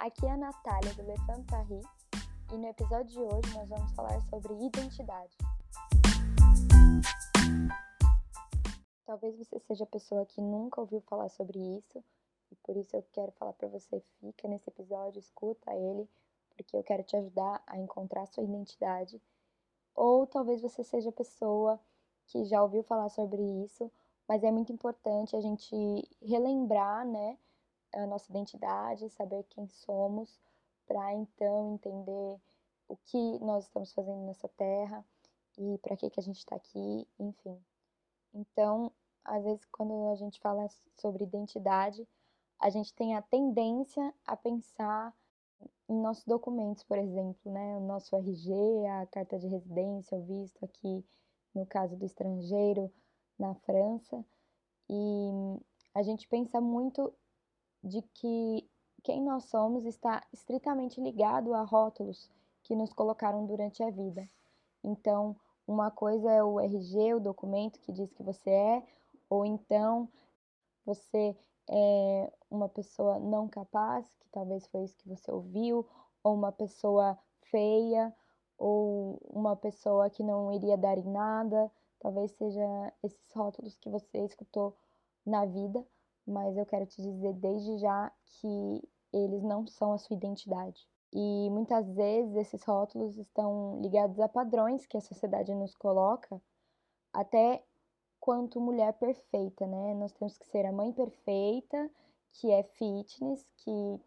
Aqui é a Natália do Lefant Paris e no episódio de hoje nós vamos falar sobre identidade. Talvez você seja a pessoa que nunca ouviu falar sobre isso e por isso eu quero falar para você, fica nesse episódio, escuta ele, porque eu quero te ajudar a encontrar sua identidade. Ou talvez você seja a pessoa que já ouviu falar sobre isso, mas é muito importante a gente relembrar, né, a nossa identidade, saber quem somos, para então entender o que nós estamos fazendo nessa terra e para que, que a gente está aqui, enfim. Então, às vezes, quando a gente fala sobre identidade, a gente tem a tendência a pensar em nossos documentos, por exemplo, né? O nosso RG, a carta de residência, o visto aqui, no caso do estrangeiro, na França. E a gente pensa muito de que quem nós somos está estritamente ligado a rótulos que nos colocaram durante a vida. Então, uma coisa é o RG, o documento que diz que você é, ou então você é uma pessoa não capaz, que talvez foi isso que você ouviu, ou uma pessoa feia, ou uma pessoa que não iria dar em nada, talvez seja esses rótulos que você escutou na vida, mas eu quero te dizer desde já que eles não são a sua identidade. E muitas vezes esses rótulos estão ligados a padrões que a sociedade nos coloca, até quanto mulher perfeita, né? Nós temos que ser a mãe perfeita, que é fitness, que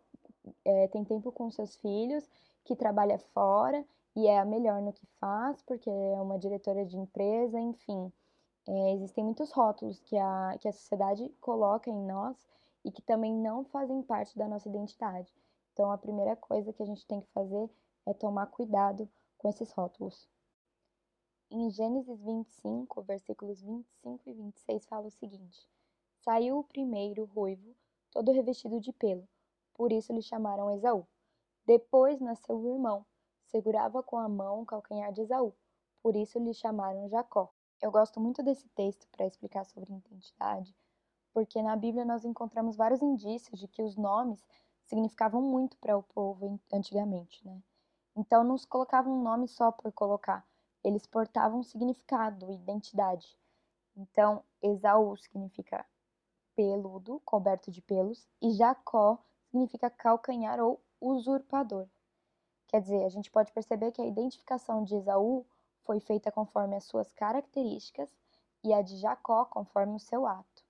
é, tem tempo com seus filhos, que trabalha fora e é a melhor no que faz, porque é uma diretora de empresa, enfim. É, existem muitos rótulos que a, que a sociedade coloca em nós e que também não fazem parte da nossa identidade. Então, a primeira coisa que a gente tem que fazer é tomar cuidado com esses rótulos. Em Gênesis 25, versículos 25 e 26, fala o seguinte: Saiu o primeiro ruivo, todo revestido de pelo, por isso lhe chamaram Esaú. Depois nasceu o irmão, segurava com a mão o calcanhar de Esaú, por isso lhe chamaram Jacó. Eu gosto muito desse texto para explicar sobre identidade, porque na Bíblia nós encontramos vários indícios de que os nomes significavam muito para o povo antigamente, né? Então não se colocava um nome só por colocar, eles portavam um significado, identidade. Então, Esaú significa peludo, coberto de pelos, e Jacó significa calcanhar ou usurpador. Quer dizer, a gente pode perceber que a identificação de Esaú foi feita conforme as suas características e a de Jacó conforme o seu ato.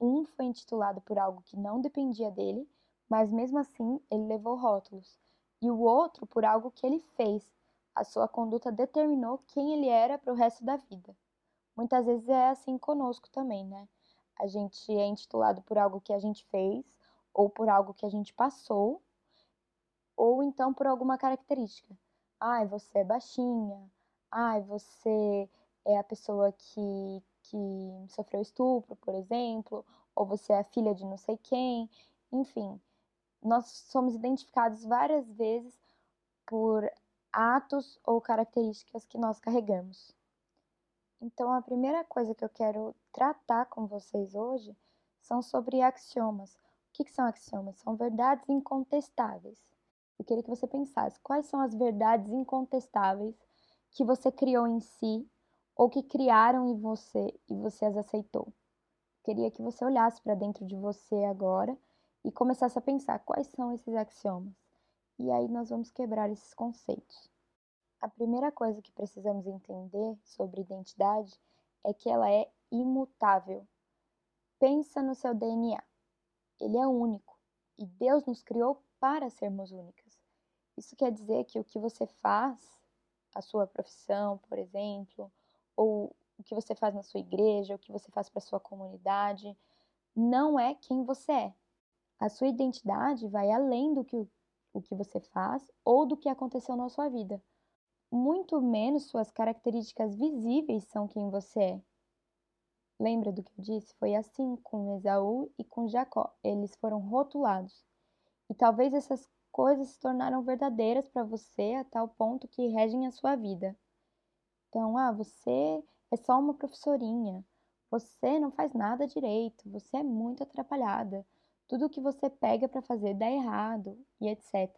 Um foi intitulado por algo que não dependia dele, mas mesmo assim ele levou rótulos, e o outro por algo que ele fez. A sua conduta determinou quem ele era para o resto da vida. Muitas vezes é assim conosco também, né? A gente é intitulado por algo que a gente fez, ou por algo que a gente passou, ou então por alguma característica. Ai, você é baixinha, ai, você é a pessoa que, que sofreu estupro, por exemplo, ou você é a filha de não sei quem, enfim. Nós somos identificados várias vezes por atos ou características que nós carregamos. Então, a primeira coisa que eu quero tratar com vocês hoje são sobre axiomas. O que, que são axiomas? São verdades incontestáveis. Eu queria que você pensasse quais são as verdades incontestáveis que você criou em si ou que criaram em você e você as aceitou. Queria que você olhasse para dentro de você agora e começasse a pensar quais são esses axiomas. E aí nós vamos quebrar esses conceitos. A primeira coisa que precisamos entender sobre identidade é que ela é imutável. Pensa no seu DNA. Ele é único e Deus nos criou para sermos únicas. Isso quer dizer que o que você faz a sua profissão, por exemplo, ou o que você faz na sua igreja, o que você faz para sua comunidade, não é quem você é. A sua identidade vai além do que o que você faz ou do que aconteceu na sua vida. Muito menos suas características visíveis são quem você é. Lembra do que eu disse? Foi assim com Esaú e com Jacó. Eles foram rotulados. E talvez essas coisas se tornaram verdadeiras para você a tal ponto que regem a sua vida. Então, ah, você é só uma professorinha, você não faz nada direito, você é muito atrapalhada, Tudo que você pega para fazer dá errado e etc.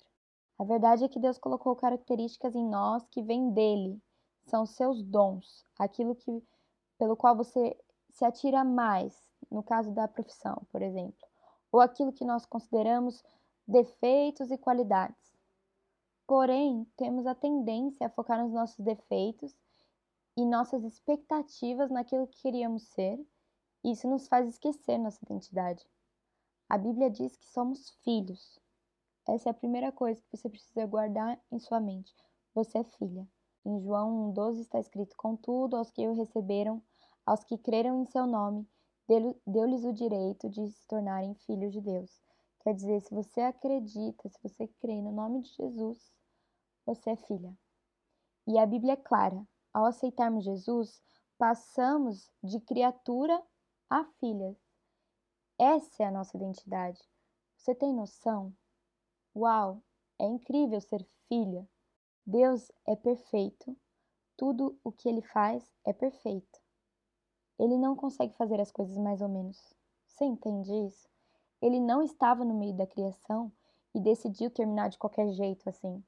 A verdade é que Deus colocou características em nós que vêm dele, são seus dons, aquilo que pelo qual você se atira mais, no caso da profissão, por exemplo, ou aquilo que nós consideramos defeitos e qualidades. Porém, temos a tendência a focar nos nossos defeitos e nossas expectativas naquilo que queríamos ser, e isso nos faz esquecer nossa identidade. A Bíblia diz que somos filhos. Essa é a primeira coisa que você precisa guardar em sua mente. Você é filha. Em João 1,12 está escrito: Contudo, aos que o receberam, aos que creram em seu nome, deu-lhes o direito de se tornarem filhos de Deus. Quer dizer, se você acredita, se você crê no nome de Jesus, você é filha. E a Bíblia é clara: ao aceitarmos Jesus, passamos de criatura a filha. Essa é a nossa identidade. Você tem noção? Uau, é incrível ser filha. Deus é perfeito. Tudo o que ele faz é perfeito. Ele não consegue fazer as coisas mais ou menos. Você entende isso? Ele não estava no meio da criação e decidiu terminar de qualquer jeito assim.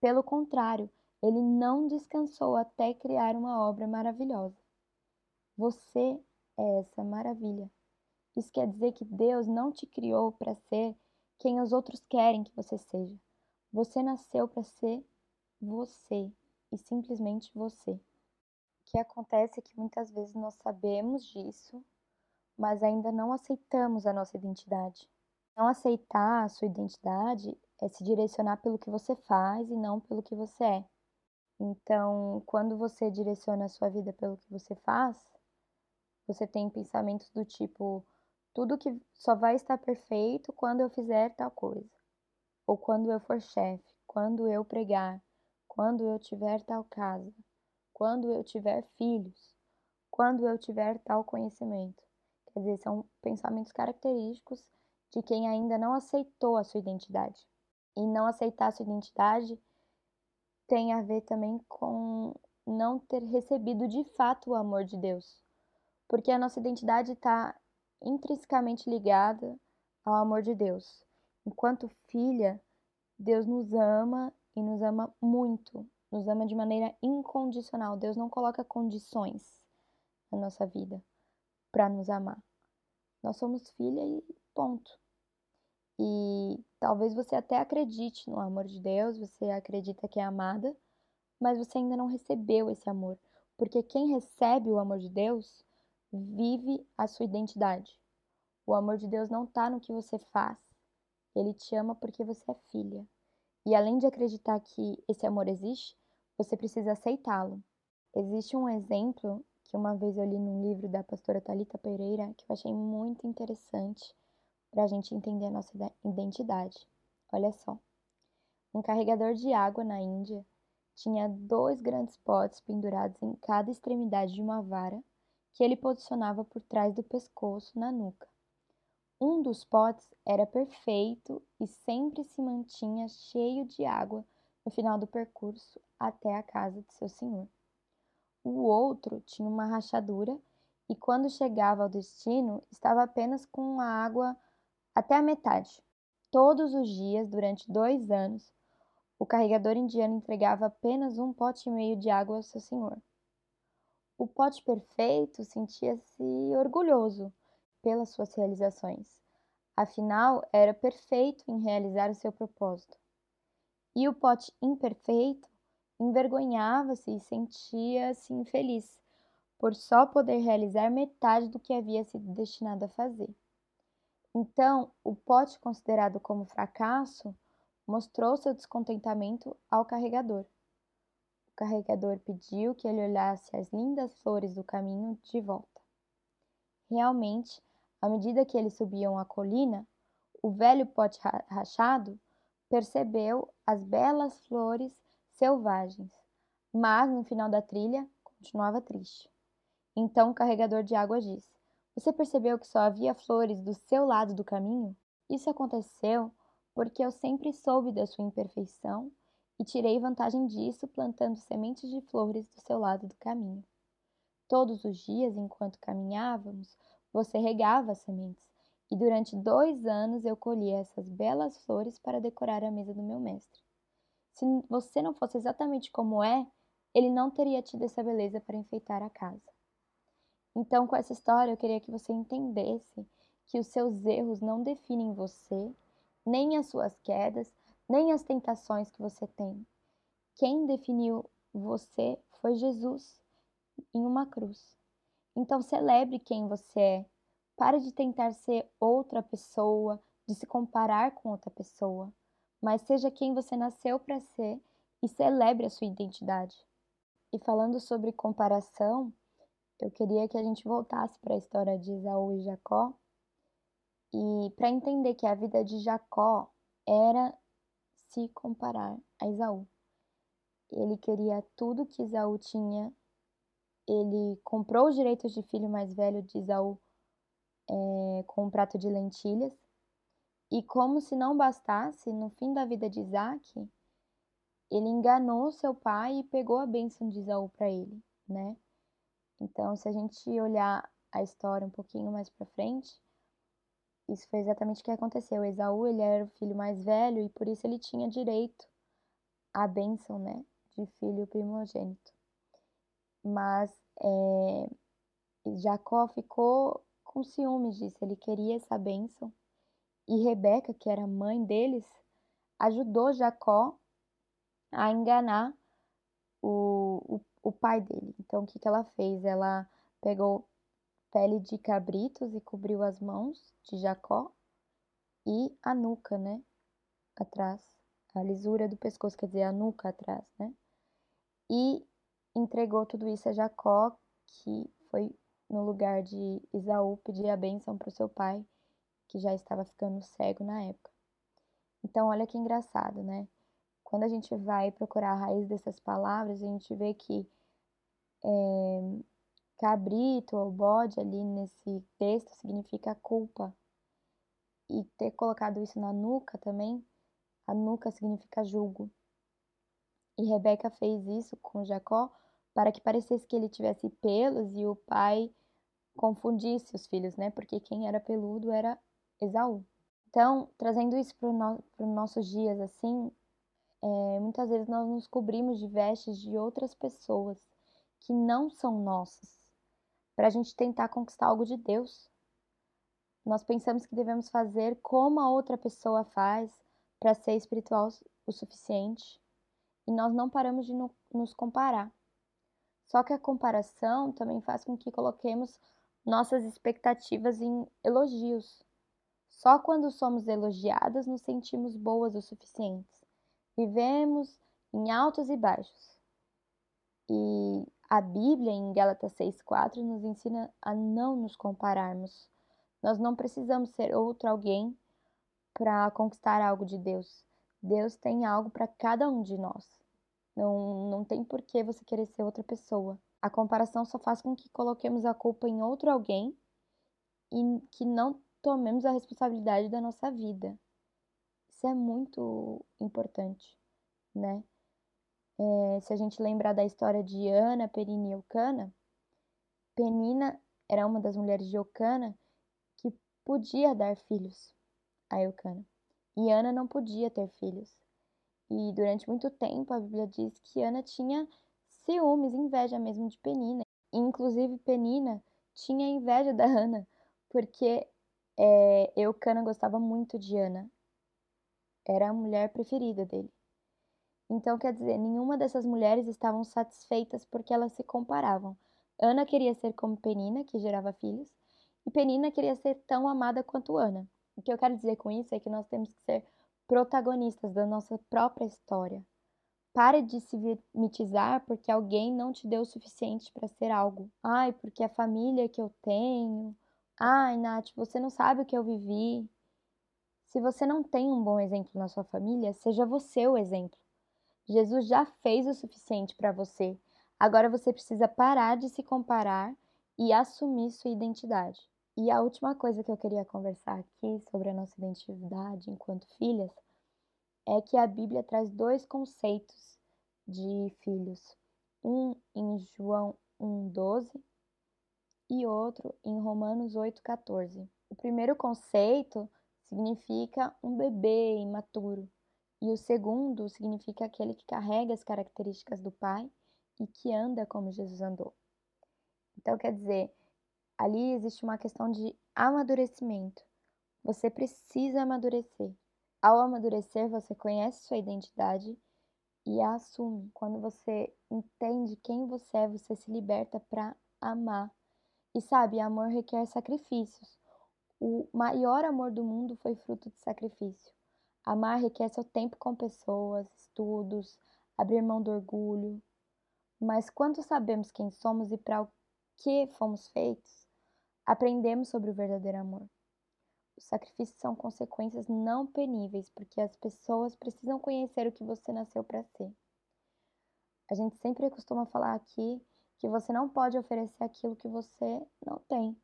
Pelo contrário, ele não descansou até criar uma obra maravilhosa. Você é essa maravilha. Isso quer dizer que Deus não te criou para ser quem os outros querem que você seja. Você nasceu para ser você e simplesmente você. O que acontece é que muitas vezes nós sabemos disso, mas ainda não aceitamos a nossa identidade. Não aceitar a sua identidade é se direcionar pelo que você faz e não pelo que você é. Então, quando você direciona a sua vida pelo que você faz, você tem pensamentos do tipo: tudo que só vai estar perfeito quando eu fizer tal coisa, ou quando eu for chefe, quando eu pregar, quando eu tiver tal casa, quando eu tiver filhos, quando eu tiver tal conhecimento. Quer dizer, são pensamentos característicos de quem ainda não aceitou a sua identidade. E não aceitar a sua identidade tem a ver também com não ter recebido de fato o amor de Deus. Porque a nossa identidade está intrinsecamente ligada ao amor de Deus. Enquanto filha, Deus nos ama e nos ama muito, nos ama de maneira incondicional. Deus não coloca condições na nossa vida para nos amar. Nós somos filha e ponto. E talvez você até acredite no amor de Deus, você acredita que é amada, mas você ainda não recebeu esse amor, porque quem recebe o amor de Deus vive a sua identidade. O amor de Deus não está no que você faz, ele te ama porque você é filha. E além de acreditar que esse amor existe, você precisa aceitá-lo. Existe um exemplo que uma vez eu li num livro da pastora Talita Pereira que eu achei muito interessante para a gente entender a nossa identidade. Olha só. Um carregador de água na Índia tinha dois grandes potes pendurados em cada extremidade de uma vara que ele posicionava por trás do pescoço na nuca. Um dos potes era perfeito e sempre se mantinha cheio de água no final do percurso até a casa de seu senhor. O outro tinha uma rachadura e, quando chegava ao destino, estava apenas com a água até a metade. Todos os dias, durante dois anos, o carregador indiano entregava apenas um pote e meio de água ao seu senhor. O pote perfeito sentia-se orgulhoso pelas suas realizações. Afinal, era perfeito em realizar o seu propósito. E o pote imperfeito envergonhava-se e sentia-se infeliz por só poder realizar metade do que havia sido destinado a fazer. Então, o pote considerado como fracasso mostrou seu descontentamento ao carregador. O carregador pediu que ele olhasse as lindas flores do caminho de volta. Realmente, à medida que eles subiam a colina, o velho pote rachado percebeu as belas flores selvagens, mas no final da trilha continuava triste. Então o carregador de água disse: você percebeu que só havia flores do seu lado do caminho? Isso aconteceu porque eu sempre soube da sua imperfeição e tirei vantagem disso plantando sementes de flores do seu lado do caminho. Todos os dias, enquanto caminhávamos, você regava as sementes e durante dois anos eu colhi essas belas flores para decorar a mesa do meu mestre. Se você não fosse exatamente como é, ele não teria tido essa beleza para enfeitar a casa. Então, com essa história, eu queria que você entendesse que os seus erros não definem você, nem as suas quedas, nem as tentações que você tem. Quem definiu você foi Jesus em uma cruz. Então, celebre quem você é. Pare de tentar ser outra pessoa, de se comparar com outra pessoa, mas seja quem você nasceu para ser e celebre a sua identidade. E falando sobre comparação, eu queria que a gente voltasse para a história de Esaú e Jacó e para entender que a vida de Jacó era se comparar a Esaú. Ele queria tudo que Esaú tinha. Ele comprou os direitos de filho mais velho de Esaú é, com um prato de lentilhas. E como se não bastasse, no fim da vida de Isaac, ele enganou seu pai e pegou a bênção de Esaú para ele, né? Então, se a gente olhar a história um pouquinho mais para frente, isso foi exatamente o que aconteceu. Esaú, ele era o filho mais velho e por isso ele tinha direito à bênção, né, de filho primogênito. Mas é, Jacó ficou com ciúmes disso, ele queria essa bênção. E Rebeca, que era mãe deles, ajudou Jacó a enganar o, o, o pai dele. Então, o que, que ela fez? Ela pegou pele de cabritos e cobriu as mãos de Jacó e a nuca, né? Atrás, a lisura do pescoço, quer dizer, a nuca atrás, né? E entregou tudo isso a Jacó, que foi no lugar de Isaú pedir a bênção para o seu pai, que já estava ficando cego na época. Então, olha que engraçado, né? Quando a gente vai procurar a raiz dessas palavras, a gente vê que é, cabrito ou bode ali nesse texto significa culpa. E ter colocado isso na nuca também, a nuca significa julgo. E Rebeca fez isso com Jacó para que parecesse que ele tivesse pelos e o pai confundisse os filhos, né? Porque quem era peludo era Esaú. Então, trazendo isso para no, os nossos dias assim, é, muitas vezes nós nos cobrimos de vestes de outras pessoas que não são nossas para a gente tentar conquistar algo de Deus. Nós pensamos que devemos fazer como a outra pessoa faz para ser espiritual o suficiente e nós não paramos de no, nos comparar. Só que a comparação também faz com que coloquemos nossas expectativas em elogios. Só quando somos elogiadas nos sentimos boas o suficiente. Vivemos em altos e baixos. E a Bíblia, em Gálatas 6,4, nos ensina a não nos compararmos. Nós não precisamos ser outro alguém para conquistar algo de Deus. Deus tem algo para cada um de nós. Não, não tem por que você querer ser outra pessoa. A comparação só faz com que coloquemos a culpa em outro alguém e que não tomemos a responsabilidade da nossa vida. Isso é muito importante, né? É, se a gente lembrar da história de Ana, Penina e Eucana, Penina era uma das mulheres de Eucana que podia dar filhos a Eucana. E Ana não podia ter filhos. E durante muito tempo a Bíblia diz que Ana tinha ciúmes, inveja mesmo de Penina. Inclusive Penina tinha inveja da Ana, porque é, Eucana gostava muito de Ana. Era a mulher preferida dele. Então, quer dizer, nenhuma dessas mulheres estavam satisfeitas porque elas se comparavam. Ana queria ser como Penina, que gerava filhos, e Penina queria ser tão amada quanto Ana. O que eu quero dizer com isso é que nós temos que ser protagonistas da nossa própria história. Pare de se vitimizar porque alguém não te deu o suficiente para ser algo. Ai, porque a família que eu tenho. Ai, Nath, você não sabe o que eu vivi. Se você não tem um bom exemplo na sua família, seja você o exemplo. Jesus já fez o suficiente para você. Agora você precisa parar de se comparar e assumir sua identidade. E a última coisa que eu queria conversar aqui sobre a nossa identidade enquanto filhas é que a Bíblia traz dois conceitos de filhos. Um em João 1,12 e outro em Romanos 8,14. O primeiro conceito significa um bebê imaturo, e o segundo significa aquele que carrega as características do Pai e que anda como Jesus andou. Então, quer dizer, ali existe uma questão de amadurecimento. Você precisa amadurecer. Ao amadurecer, você conhece sua identidade e a assume. Quando você entende quem você é, você se liberta para amar. E sabe, amor requer sacrifícios. O maior amor do mundo foi fruto de sacrifício. Amar requer seu tempo com pessoas, estudos, abrir mão do orgulho. Mas quando sabemos quem somos e para o que fomos feitos, aprendemos sobre o verdadeiro amor. Os sacrifícios são consequências não peníveis, porque as pessoas precisam conhecer o que você nasceu para ser. A gente sempre costuma falar aqui que você não pode oferecer aquilo que você não tem.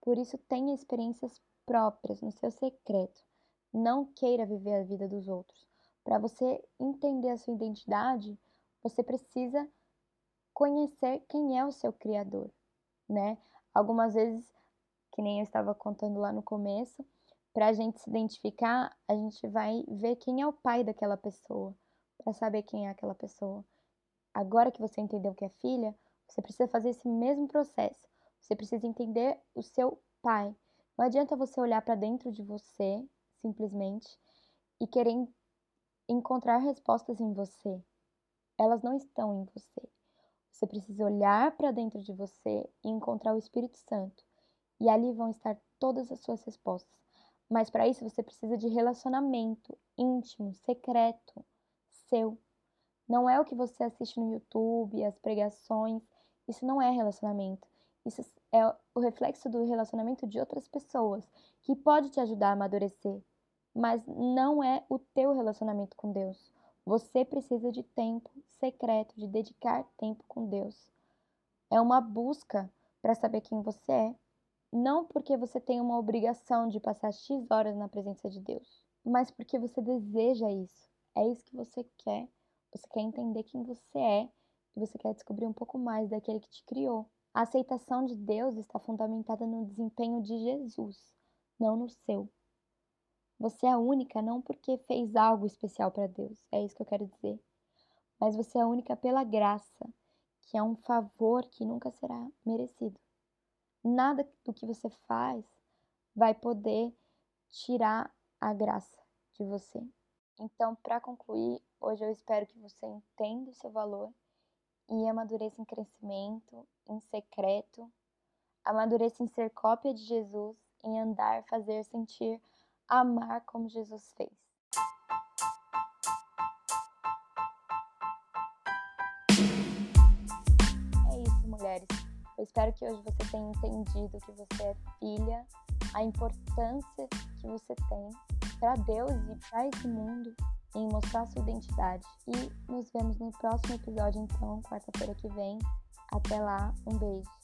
Por isso, tenha experiências próprias no seu secreto. Não queira viver a vida dos outros. Para você entender a sua identidade, você precisa conhecer quem é o seu criador, né? Algumas vezes que nem eu estava contando lá no começo, para a gente se identificar, a gente vai ver quem é o pai daquela pessoa, para saber quem é aquela pessoa. Agora que você entendeu que é filha, você precisa fazer esse mesmo processo. Você precisa entender o seu pai. Não adianta você olhar para dentro de você, simplesmente, e querer encontrar respostas em você. Elas não estão em você. Você precisa olhar para dentro de você e encontrar o Espírito Santo e ali vão estar todas as suas respostas. Mas para isso você precisa de relacionamento íntimo, secreto, seu. Não é o que você assiste no YouTube, as pregações. Isso não é relacionamento. Isso é o reflexo do relacionamento de outras pessoas, que pode te ajudar a amadurecer, mas não é o teu relacionamento com Deus. Você precisa de tempo secreto, de dedicar tempo com Deus. É uma busca para saber quem você é, não porque você tem uma obrigação de passar X horas na presença de Deus, mas porque você deseja isso. É isso que você quer. Você quer entender quem você é você quer descobrir um pouco mais daquele que te criou. A aceitação de Deus está fundamentada no desempenho de Jesus, não no seu. Você é única não porque fez algo especial para Deus, é isso que eu quero dizer. Mas você é única pela graça, que é um favor que nunca será merecido nada do que você faz vai poder tirar a graça de você. Então, para concluir, hoje eu espero que você entenda o seu valor e amadureça em crescimento, em secreto, amadureça em ser cópia de Jesus, em andar, fazer, sentir, amar como Jesus fez. É isso, mulheres. Eu espero que hoje você tenha entendido que você é filha, a importância que você tem para Deus e para esse mundo em mostrar sua identidade. E nos vemos no próximo episódio, então, quarta-feira que vem. Até lá, um beijo.